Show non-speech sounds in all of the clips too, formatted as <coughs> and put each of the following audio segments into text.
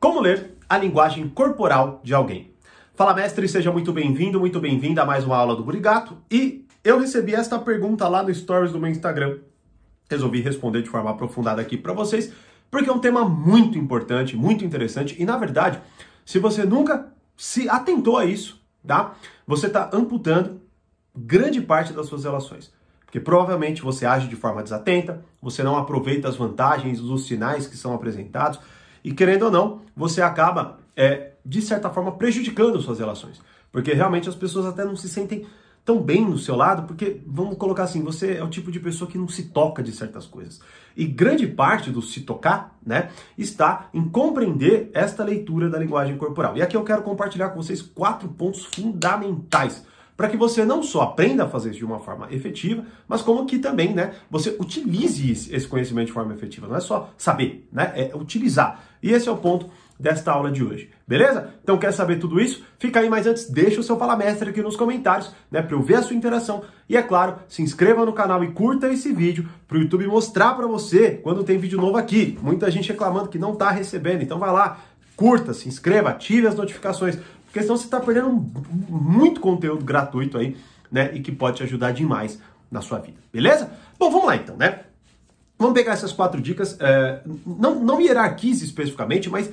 Como ler a linguagem corporal de alguém? Fala, mestre, seja muito bem-vindo, muito bem-vinda a mais uma aula do Burigato. E eu recebi esta pergunta lá no Stories do meu Instagram. Resolvi responder de forma aprofundada aqui para vocês, porque é um tema muito importante, muito interessante. E na verdade, se você nunca se atentou a isso, tá? Você está amputando grande parte das suas relações. Porque provavelmente você age de forma desatenta, você não aproveita as vantagens dos sinais que são apresentados e querendo ou não, você acaba, é, de certa forma, prejudicando suas relações. Porque realmente as pessoas até não se sentem tão bem no seu lado, porque, vamos colocar assim, você é o tipo de pessoa que não se toca de certas coisas. E grande parte do se tocar, né, está em compreender esta leitura da linguagem corporal. E aqui eu quero compartilhar com vocês quatro pontos fundamentais para que você não só aprenda a fazer isso de uma forma efetiva, mas como que também, né, você utilize esse conhecimento de forma efetiva. Não é só saber, né, é utilizar. E esse é o ponto desta aula de hoje. Beleza? Então quer saber tudo isso? Fica aí, mas antes deixa o seu Fala Mestre aqui nos comentários, né, para eu ver a sua interação. E é claro, se inscreva no canal e curta esse vídeo para o YouTube mostrar para você quando tem vídeo novo aqui. Muita gente reclamando que não está recebendo, então vai lá, curta, se inscreva, ative as notificações, porque senão você está perdendo muito conteúdo gratuito aí, né? E que pode te ajudar demais na sua vida, beleza? Bom, vamos lá então, né? Vamos pegar essas quatro dicas, é, não, não hierarquize especificamente, mas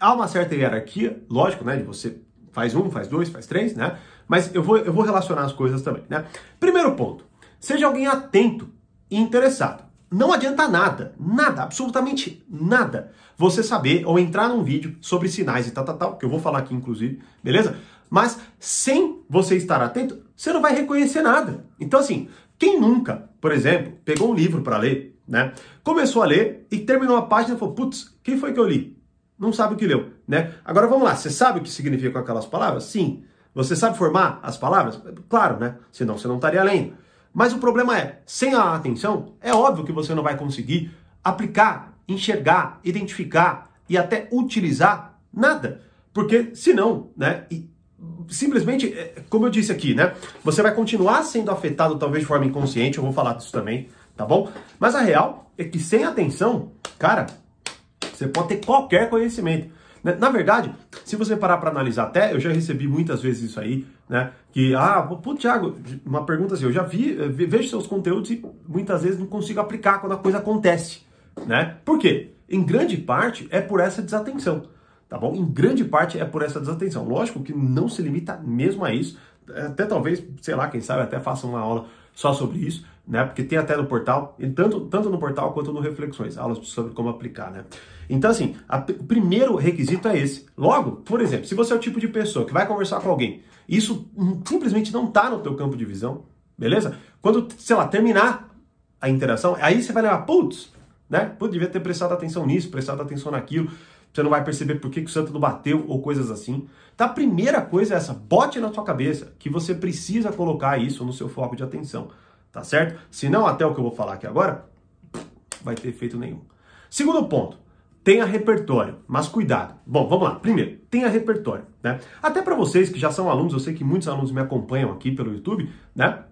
há uma certa hierarquia, lógico, né? De você faz um, faz dois, faz três, né? Mas eu vou, eu vou relacionar as coisas também, né? Primeiro ponto, seja alguém atento e interessado. Não adianta nada, nada, absolutamente nada, você saber ou entrar num vídeo sobre sinais e tal, tal, tal, que eu vou falar aqui inclusive, beleza? Mas sem você estar atento, você não vai reconhecer nada. Então, assim, quem nunca, por exemplo, pegou um livro para ler, né? Começou a ler e terminou a página e falou: putz, quem foi que eu li? Não sabe o que leu, né? Agora vamos lá, você sabe o que significam aquelas palavras? Sim. Você sabe formar as palavras? Claro, né? Senão você não estaria lendo. Mas o problema é, sem a atenção, é óbvio que você não vai conseguir aplicar, enxergar, identificar e até utilizar nada. Porque senão, né, simplesmente, é, como eu disse aqui, né, você vai continuar sendo afetado talvez de forma inconsciente, eu vou falar disso também, tá bom? Mas a real é que sem atenção, cara, você pode ter qualquer conhecimento. Né? Na verdade, se você parar para analisar até, eu já recebi muitas vezes isso aí, né? Que, ah, pô, Thiago, uma pergunta assim, eu já vi, eh, vejo seus conteúdos e muitas vezes não consigo aplicar quando a coisa acontece, né? Por quê? Em grande parte é por essa desatenção, tá bom? Em grande parte é por essa desatenção. Lógico que não se limita mesmo a isso, até talvez, sei lá, quem sabe até faça uma aula só sobre isso, né? Porque tem até no portal, tanto, tanto no portal quanto no Reflexões, aulas sobre como aplicar, né? Então, assim, a, o primeiro requisito é esse. Logo, por exemplo, se você é o tipo de pessoa que vai conversar com alguém, isso simplesmente não está no teu campo de visão, beleza? Quando, sei lá, terminar a interação, aí você vai levar, putz, né? Putz, devia ter prestado atenção nisso, prestado atenção naquilo. Você não vai perceber por que, que o santo não bateu ou coisas assim. Então, a primeira coisa é essa, bote na sua cabeça que você precisa colocar isso no seu foco de atenção tá certo? Se não, até o que eu vou falar aqui agora, vai ter efeito nenhum. Segundo ponto, tenha repertório, mas cuidado. Bom, vamos lá. Primeiro, tenha repertório, né? Até para vocês que já são alunos, eu sei que muitos alunos me acompanham aqui pelo YouTube, né?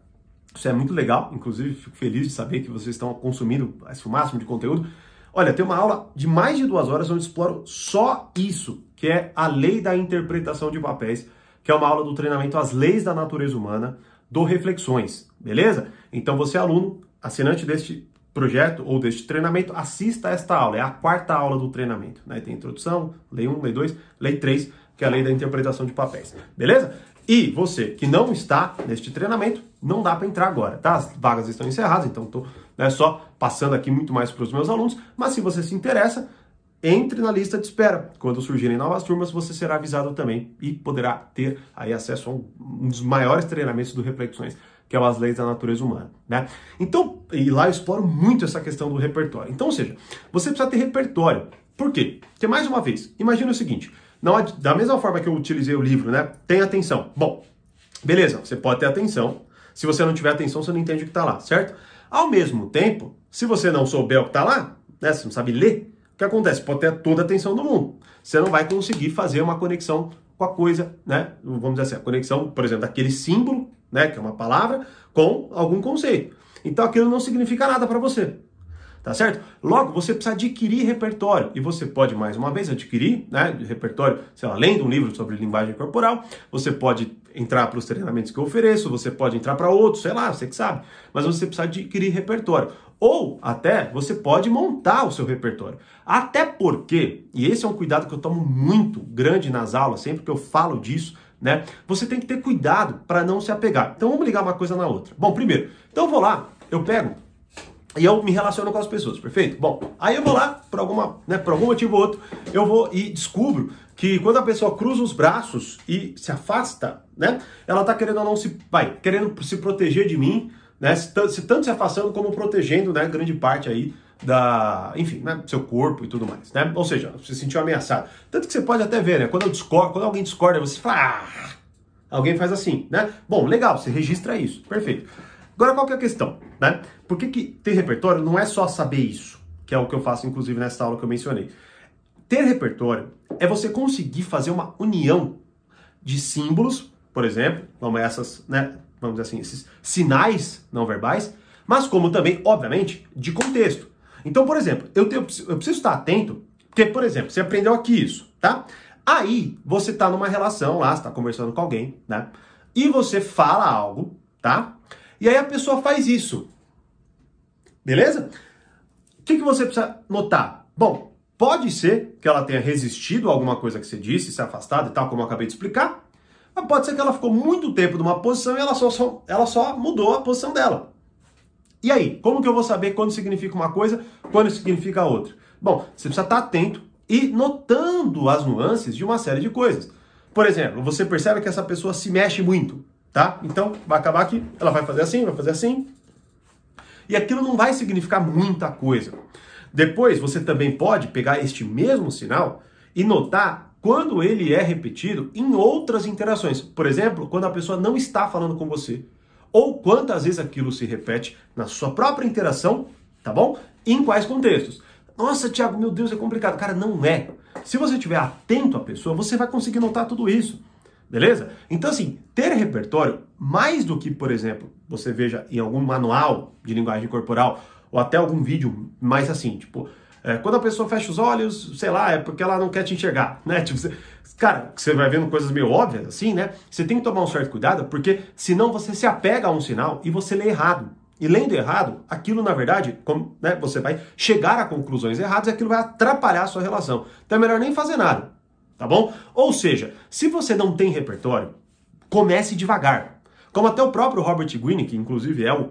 Isso é muito legal, inclusive fico feliz de saber que vocês estão consumindo o máximo de conteúdo. Olha, tem uma aula de mais de duas horas onde exploro só isso, que é a lei da interpretação de papéis, que é uma aula do treinamento As Leis da Natureza Humana, do Reflexões, beleza? Então você aluno, assinante deste projeto ou deste treinamento, assista a esta aula, é a quarta aula do treinamento, né? Tem introdução, lei 1, lei 2, lei 3, que é a lei da interpretação de papéis, beleza? E você que não está neste treinamento, não dá para entrar agora, tá? As vagas estão encerradas, então estou né, só passando aqui muito mais para os meus alunos, mas se você se interessa, entre na lista de espera. Quando surgirem novas turmas, você será avisado também e poderá ter aí acesso a um, dos maiores treinamentos do Reflexões, que é as leis da natureza humana, né? Então, e lá eu exploro muito essa questão do repertório. Então, ou seja, você precisa ter repertório. Por quê? Porque, mais uma vez, imagina o seguinte, não, da mesma forma que eu utilizei o livro, né? Tem atenção. Bom, beleza, você pode ter atenção. Se você não tiver atenção, você não entende o que está lá, certo? Ao mesmo tempo, se você não souber o que está lá, né? Você não sabe ler, que acontece? Pode ter toda a atenção do mundo. Você não vai conseguir fazer uma conexão com a coisa, né? Vamos dizer assim, a conexão, por exemplo, daquele símbolo, né, que é uma palavra, com algum conceito. Então aquilo não significa nada para você. Tá certo? Logo, você precisa adquirir repertório e você pode mais uma vez adquirir, né, repertório, sei lá, lendo um livro sobre linguagem corporal, você pode entrar para os treinamentos que eu ofereço, você pode entrar para outros, sei lá, você que sabe, mas você precisa adquirir repertório. Ou até você pode montar o seu repertório. Até porque, e esse é um cuidado que eu tomo muito grande nas aulas, sempre que eu falo disso, né? Você tem que ter cuidado para não se apegar. Então vamos ligar uma coisa na outra. Bom, primeiro, então eu vou lá, eu pego e eu me relaciono com as pessoas, perfeito? Bom, aí eu vou lá, por, alguma, né, por algum motivo ou outro, eu vou e descubro que quando a pessoa cruza os braços e se afasta, né, ela tá querendo ou não se, vai, querendo se proteger de mim, né, se, se tanto se afastando como protegendo, né, grande parte aí da, enfim, né, seu corpo e tudo mais, né? Ou seja, você se sentiu ameaçado. Tanto que você pode até ver, né, quando eu discordo, quando alguém discorda, você fala, ah! alguém faz assim, né? Bom, legal, você registra isso, perfeito. Agora, qual que é a questão? Né? Por que, que ter repertório não é só saber isso, que é o que eu faço, inclusive, nessa aula que eu mencionei. Ter repertório é você conseguir fazer uma união de símbolos, por exemplo, como essas, né, vamos dizer assim, esses sinais não verbais, mas como também, obviamente, de contexto. Então, por exemplo, eu, tenho, eu preciso estar atento, porque, por exemplo, você aprendeu aqui isso, tá? Aí, você está numa relação lá, está conversando com alguém, né? E você fala algo, tá? E aí a pessoa faz isso. Beleza? O que, que você precisa notar? Bom, pode ser que ela tenha resistido a alguma coisa que você disse, se afastado e tal, como eu acabei de explicar. Mas pode ser que ela ficou muito tempo numa posição e ela só, só, ela só mudou a posição dela. E aí, como que eu vou saber quando significa uma coisa, quando significa outra? Bom, você precisa estar atento e notando as nuances de uma série de coisas. Por exemplo, você percebe que essa pessoa se mexe muito tá? Então, vai acabar aqui, ela vai fazer assim, vai fazer assim. E aquilo não vai significar muita coisa. Depois, você também pode pegar este mesmo sinal e notar quando ele é repetido em outras interações. Por exemplo, quando a pessoa não está falando com você. Ou quantas vezes aquilo se repete na sua própria interação, tá bom? Em quais contextos. Nossa, Tiago, meu Deus, é complicado. Cara, não é. Se você estiver atento à pessoa, você vai conseguir notar tudo isso. Beleza? Então, assim, ter repertório, mais do que, por exemplo, você veja em algum manual de linguagem corporal, ou até algum vídeo mais assim, tipo, é, quando a pessoa fecha os olhos, sei lá, é porque ela não quer te enxergar, né? <laughs> Tipo, você, cara, você vai vendo coisas meio óbvias assim, né? Você tem que tomar um certo cuidado, porque senão você se apega a um sinal e você lê errado. E lendo errado, aquilo na verdade, como, né, você vai chegar a conclusões erradas e aquilo vai atrapalhar a sua relação. Então é melhor nem fazer nada tá bom? Ou seja, se você não tem repertório, comece devagar. Como até o próprio Robert Greene, que inclusive é, o,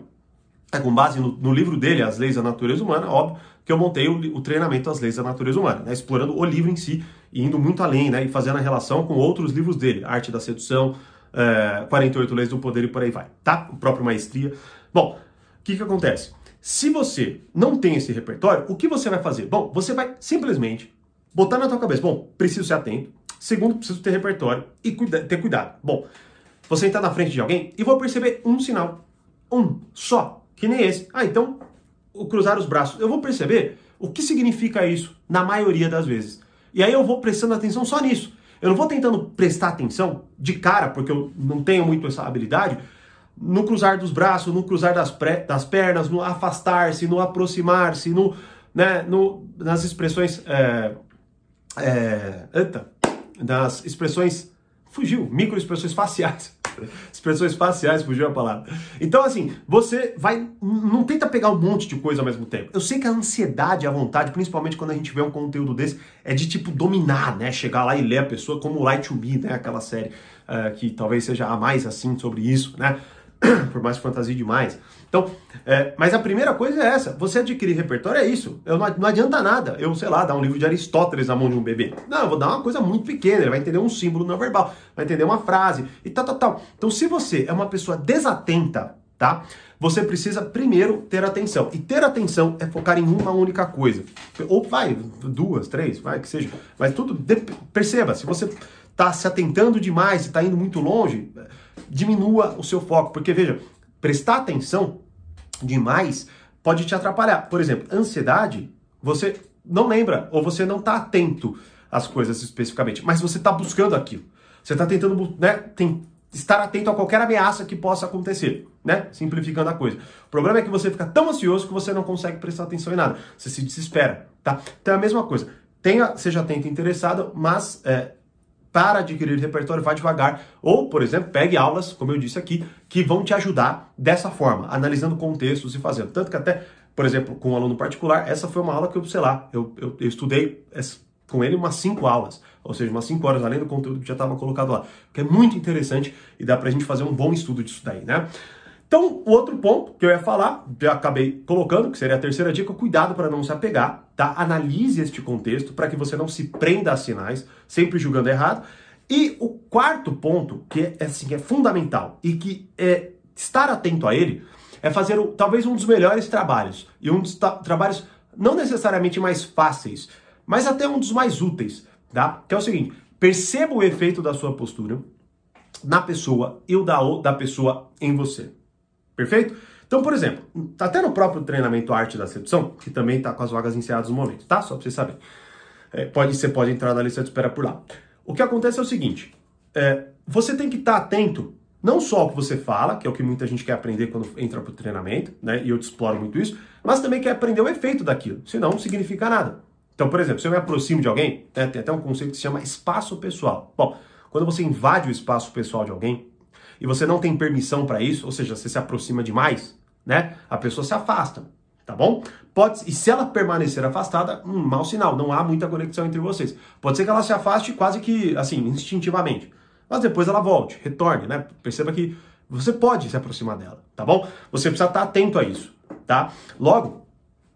é com base no, no, livro dele, As Leis da Natureza Humana, óbvio que eu montei o, o treinamento As Leis da Natureza Humana, né, explorando o livro em si e indo muito além, né, e fazendo a relação com outros livros dele, Arte da Sedução, é, 48 Leis do Poder e por aí vai, tá? O próprio Maestria. Bom, o que que acontece? Se você não tem esse repertório, o que você vai fazer? Bom, você vai simplesmente botar na tua cabeça, bom, preciso ser atento. Segundo, preciso ter repertório e cuida ter cuidado. Bom, você está na frente de alguém e vou perceber um sinal. Um só, que nem esse. Ah, então, o cruzar os braços. Eu vou perceber o que significa isso na maioria das vezes. E aí eu vou prestando atenção só nisso. Eu não vou tentando prestar atenção de cara, porque eu não tenho muito essa habilidade, no cruzar dos braços, no cruzar das, das pernas, no afastar-se, no aproximar-se, no, né, no, nas expressões é, é, eita, das expressões, fugiu, microexpressões faciais. <laughs> Expressões faciais, fugiu a palavra. Então, assim, você vai. Não tenta pegar um monte de coisa ao mesmo tempo. Eu sei que a ansiedade, a vontade, principalmente quando a gente vê um conteúdo desse, é de tipo dominar, né? Chegar lá e ler a pessoa como Light to Me, né? Aquela série uh, que talvez seja a mais assim sobre isso, né? <coughs> Por mais fantasia demais. Então, é, mas a primeira coisa é essa: você adquirir repertório é isso. Eu não, não, adianta nada eu, sei lá, dar um livro de Aristóteles na mão de um bebê. Não, eu vou dar uma coisa muito pequena, ele vai entender um símbolo não verbal, vai entender uma frase e tal, tal, tal. Então, se você é uma pessoa desatenta, tá? Você precisa primeiro ter atenção. E ter atenção é focar em uma única coisa. Ou vai, duas, três, vai que seja. Mas tudo, perceba, se você está se atentando demais e está indo muito longe, diminua o seu foco. Porque, veja, prestar atenção demais pode te atrapalhar. Por exemplo, ansiedade, você não lembra ou você não está atento às coisas especificamente, mas você está buscando aquilo. Você está tentando, né? Tem, estar atento a qualquer ameaça que possa acontecer, né? Simplificando a coisa. O problema é que você fica tão ansioso que você não consegue prestar atenção em nada. Você se desespera, tá? Então é a mesma coisa. Tenha, seja atento e interessado, mas é, para adquirir repertório, vá devagar. Ou, por exemplo, pegue aulas, como eu disse aqui, que vão te ajudar dessa forma, analisando contextos e fazendo. Tanto que até, por exemplo, com um aluno particular, essa foi uma aula que eu, sei lá, eu, eu, eu estudei com ele umas cinco aulas, ou seja, umas cinco horas além do conteúdo que já estava colocado lá, que é muito interessante e dá para a gente fazer um bom estudo disso daí, né? Então, o outro ponto que eu ia falar, já acabei colocando, que seria a terceira dica, cuidado para não se apegar, tá? Analise este contexto para que você não se prenda a sinais, sempre julgando errado. E o quarto ponto, que é, assim, é fundamental e que é estar atento a ele, é fazer o, talvez um dos melhores trabalhos e um dos trabalhos não necessariamente mais fáceis, mas até um dos mais úteis, tá? Que é o seguinte: perceba o efeito da sua postura na pessoa e o da, da pessoa em você. Perfeito? Então, por exemplo, tá até no próprio treinamento Arte da Sedução, que também está com as vagas encerradas no momento, tá? Só para vocês saberem. É, pode, você pode entrar na lista de espera por lá. O que acontece é o seguinte: é, você tem que estar tá atento não só ao que você fala, que é o que muita gente quer aprender quando entra para o treinamento, né? E eu te exploro muito isso, mas também quer aprender o efeito daquilo, senão não significa nada. Então, por exemplo, se eu me aproximo de alguém, né, tem até um conceito que se chama espaço pessoal. Bom, quando você invade o espaço pessoal de alguém, e você não tem permissão para isso, ou seja, você se aproxima demais, né? A pessoa se afasta, tá bom? Pode, e se ela permanecer afastada, um mau sinal, não há muita conexão entre vocês. Pode ser que ela se afaste quase que, assim, instintivamente. Mas depois ela volte, retorne, né? Perceba que você pode se aproximar dela, tá bom? Você precisa estar atento a isso, tá? Logo,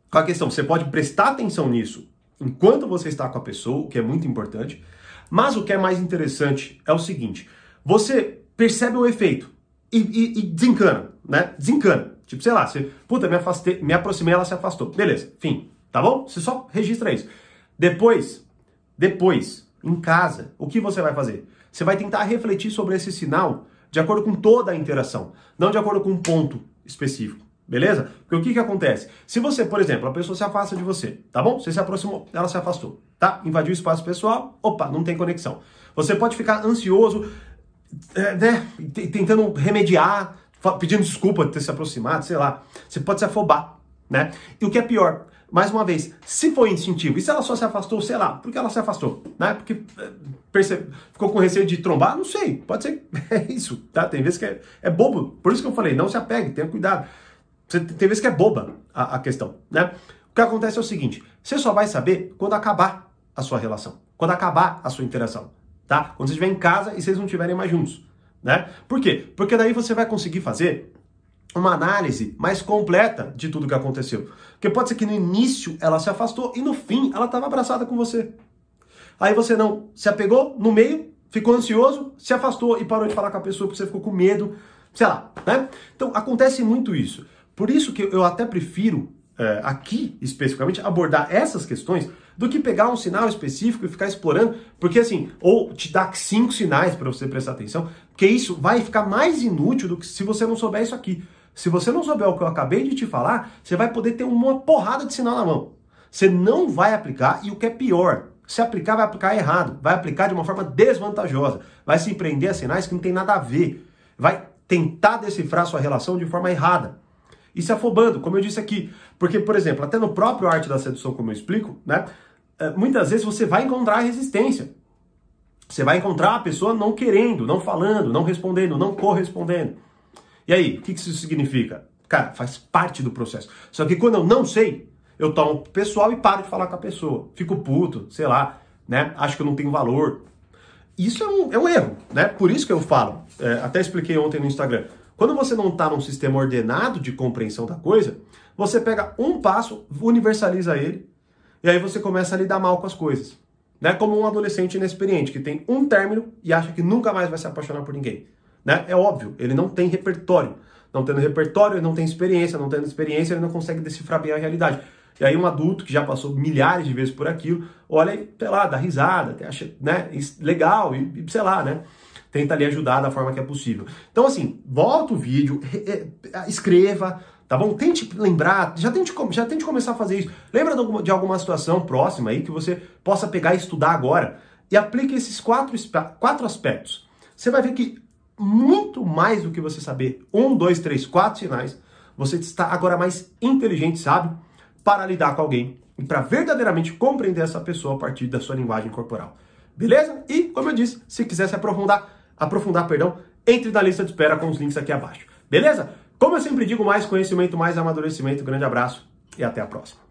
qual a questão? Você pode prestar atenção nisso enquanto você está com a pessoa, o que é muito importante. Mas o que é mais interessante é o seguinte: você percebe o efeito e, e, e desencana, né? Desencana. Tipo, sei lá, você, puta, me afastei, me aproximei, ela se afastou. Beleza, fim, tá bom? Você só registra isso. Depois, depois, em casa, o que você vai fazer? Você vai tentar refletir sobre esse sinal de acordo com toda a interação, não de acordo com um ponto específico. Beleza? Porque o que, que acontece? Se você, por exemplo, a pessoa se afasta de você, tá bom? Você se aproximou, ela se afastou, tá? Invadiu o espaço pessoal, opa, não tem conexão. Você pode ficar ansioso, é, né, tentando remediar, pedindo desculpa de ter se aproximado, sei lá. Você pode se afobar, né? E o que é pior, mais uma vez, se foi instintivo, e se ela só se afastou, sei lá, porque ela se afastou, né? Porque é, percebe, ficou com receio de trombar, não sei, pode ser, <laughs> é isso, tá? Tem vezes que é, é bobo, por isso que eu falei, não se apegue, tenha cuidado. Tem vezes que é boba a, a questão, né? O que acontece é o seguinte, você só vai saber quando acabar a sua relação, quando acabar a sua interação tá? Quando você estiver em casa e vocês não estiverem mais juntos, né? Por quê? Porque daí você vai conseguir fazer uma análise mais completa de tudo que aconteceu. Porque pode ser que no início ela se afastou e no fim ela estava abraçada com você. Aí você não se apegou no meio, ficou ansioso, se afastou e parou de falar com a pessoa porque você ficou com medo, sei lá, né? Então acontece muito isso. Por isso que eu até prefiro é, aqui especificamente abordar essas questões do que pegar um sinal específico e ficar explorando, porque assim, ou te dar cinco sinais para você prestar atenção, porque isso vai ficar mais inútil do que se você não souber isso aqui. Se você não souber o que eu acabei de te falar, você vai poder ter uma porrada de sinal na mão. Você não vai aplicar e o que é pior, se aplicar, vai aplicar errado, vai aplicar de uma forma desvantajosa, vai se empreender a sinais que não tem nada a ver, vai tentar decifrar sua relação de forma errada e se afobando, como eu disse aqui. Porque, por exemplo, até no próprio Arte da Sedução, como eu explico, né? É, muitas vezes você vai encontrar resistência. Você vai encontrar a pessoa não querendo, não falando, não respondendo, não correspondendo. E aí, o que isso significa? Cara, faz parte do processo. Só que quando eu não sei, eu tomo pessoal e paro de falar com a pessoa. Fico puto, sei lá, né? Acho que eu não tenho valor. Isso é um, é um erro, né? Por isso que eu falo, é, até expliquei ontem no Instagram. Quando você não está num sistema ordenado de compreensão da coisa, você pega um passo, universaliza ele e aí você começa a lidar mal com as coisas. Né? Como um adolescente inexperiente que tem um término e acha que nunca mais vai se apaixonar por ninguém. Né? É óbvio, ele não tem repertório. Não tendo repertório, ele não tem experiência. Não tendo experiência, ele não consegue decifrar bem a realidade. E aí um adulto que já passou milhares de vezes por aquilo, olha e, sei lá, dá risada, acha né, legal e, sei lá, né? Tenta ali ajudar da forma que é possível. Então, assim, volta o vídeo, escreva, Tá bom? Tente lembrar, já tente, já tente começar a fazer isso. Lembra de alguma situação próxima aí que você possa pegar e estudar agora e aplique esses quatro, quatro aspectos. Você vai ver que muito mais do que você saber um, dois, três, quatro sinais. Você está agora mais inteligente, sabe? Para lidar com alguém e para verdadeiramente compreender essa pessoa a partir da sua linguagem corporal. Beleza? E, como eu disse, se quiser se aprofundar, aprofundar, perdão, entre na lista de espera com os links aqui abaixo. Beleza? Como eu sempre digo, mais conhecimento, mais amadurecimento. Grande abraço e até a próxima.